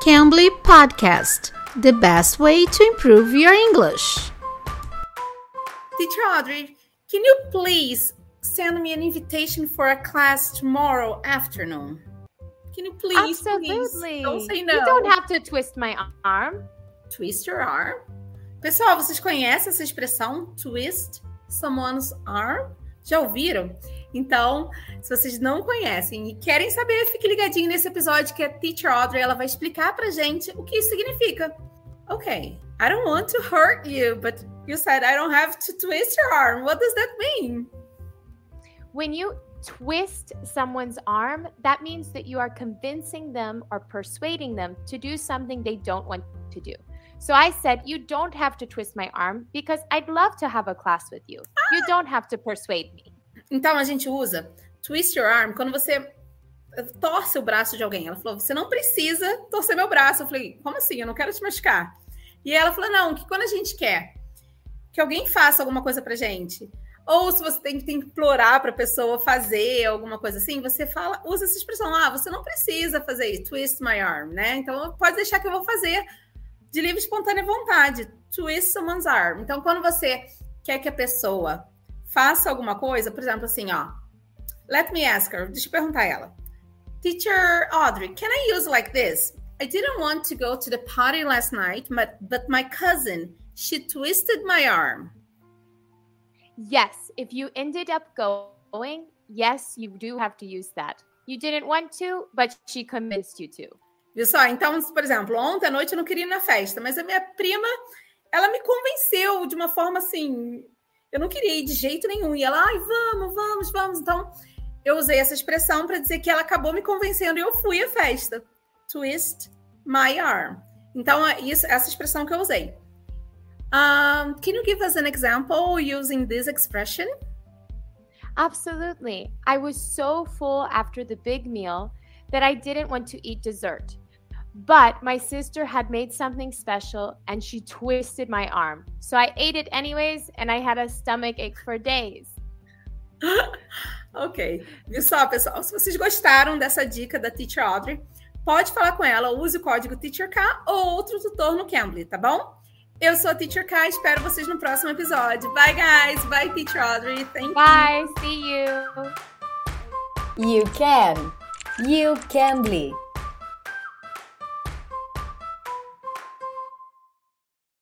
Cambly Podcast, the best way to improve your English. Teacher Audrey, can you please send me an invitation for a class tomorrow afternoon? Can you please, Absolutely. please? Don't say no. You don't have to twist my arm. Twist your arm. Pessoal, vocês conhecem essa expressão twist someone's arm? Já ouviram? Então, se vocês não conhecem e querem saber, fique ligadinho nesse episódio que a Teacher Audrey ela vai explicar pra gente o que isso significa. Ok, I don't want to hurt you, but you said I don't have to twist your arm. What does that mean? When you twist someone's arm, that means that you are convincing them or persuading them to do something they don't want to do. So I said, You don't have to twist my arm because I'd love to have a class with you. You don't have to persuade me. Então a gente usa twist your arm quando você torce o braço de alguém. Ela falou: você não precisa torcer meu braço. Eu falei: como assim? Eu não quero te machucar. E ela falou: não, que quando a gente quer que alguém faça alguma coisa pra gente, ou se você tem que implorar para a pessoa fazer alguma coisa assim, você fala, usa essa expressão: ah, você não precisa fazer isso, twist my arm, né? Então pode deixar que eu vou fazer de livre espontânea vontade, twist someone's arm. Então quando você quer que a pessoa faça alguma coisa, por exemplo, assim, ó. Let me ask her. Deixa eu perguntar a ela. Teacher Audrey, can I use like this? I didn't want to go to the party last night, but but my cousin, she twisted my arm. Yes, if you ended up going, yes, you do have to use that. You didn't want to, but she convinced you to. Viu só? Então, por exemplo, ontem à noite eu não queria ir na festa, mas a minha prima, ela me convenceu de uma forma assim, eu não queria ir de jeito nenhum. E ela, ai, vamos, vamos, vamos. Então, eu usei essa expressão para dizer que ela acabou me convencendo e eu fui à festa. Twist my arm. Então, é isso, essa expressão que eu usei. Um, can you give us an example using this expression? Absolutely. I was so full after the big meal that I didn't want to eat dessert. But my sister had made something special and she twisted my arm. So I ate it anyways and I had a stomach ache for days. ok. Viu só, pessoal? Se vocês gostaram dessa dica da Teacher Audrey, pode falar com ela. Use o código TeacherK ou outro tutor no Cambly, tá bom? Eu sou a Teacher K, espero vocês no próximo episódio. Bye, guys. Bye, Teacher Audrey. Thank Bye. you. See you. You can. You Cambly.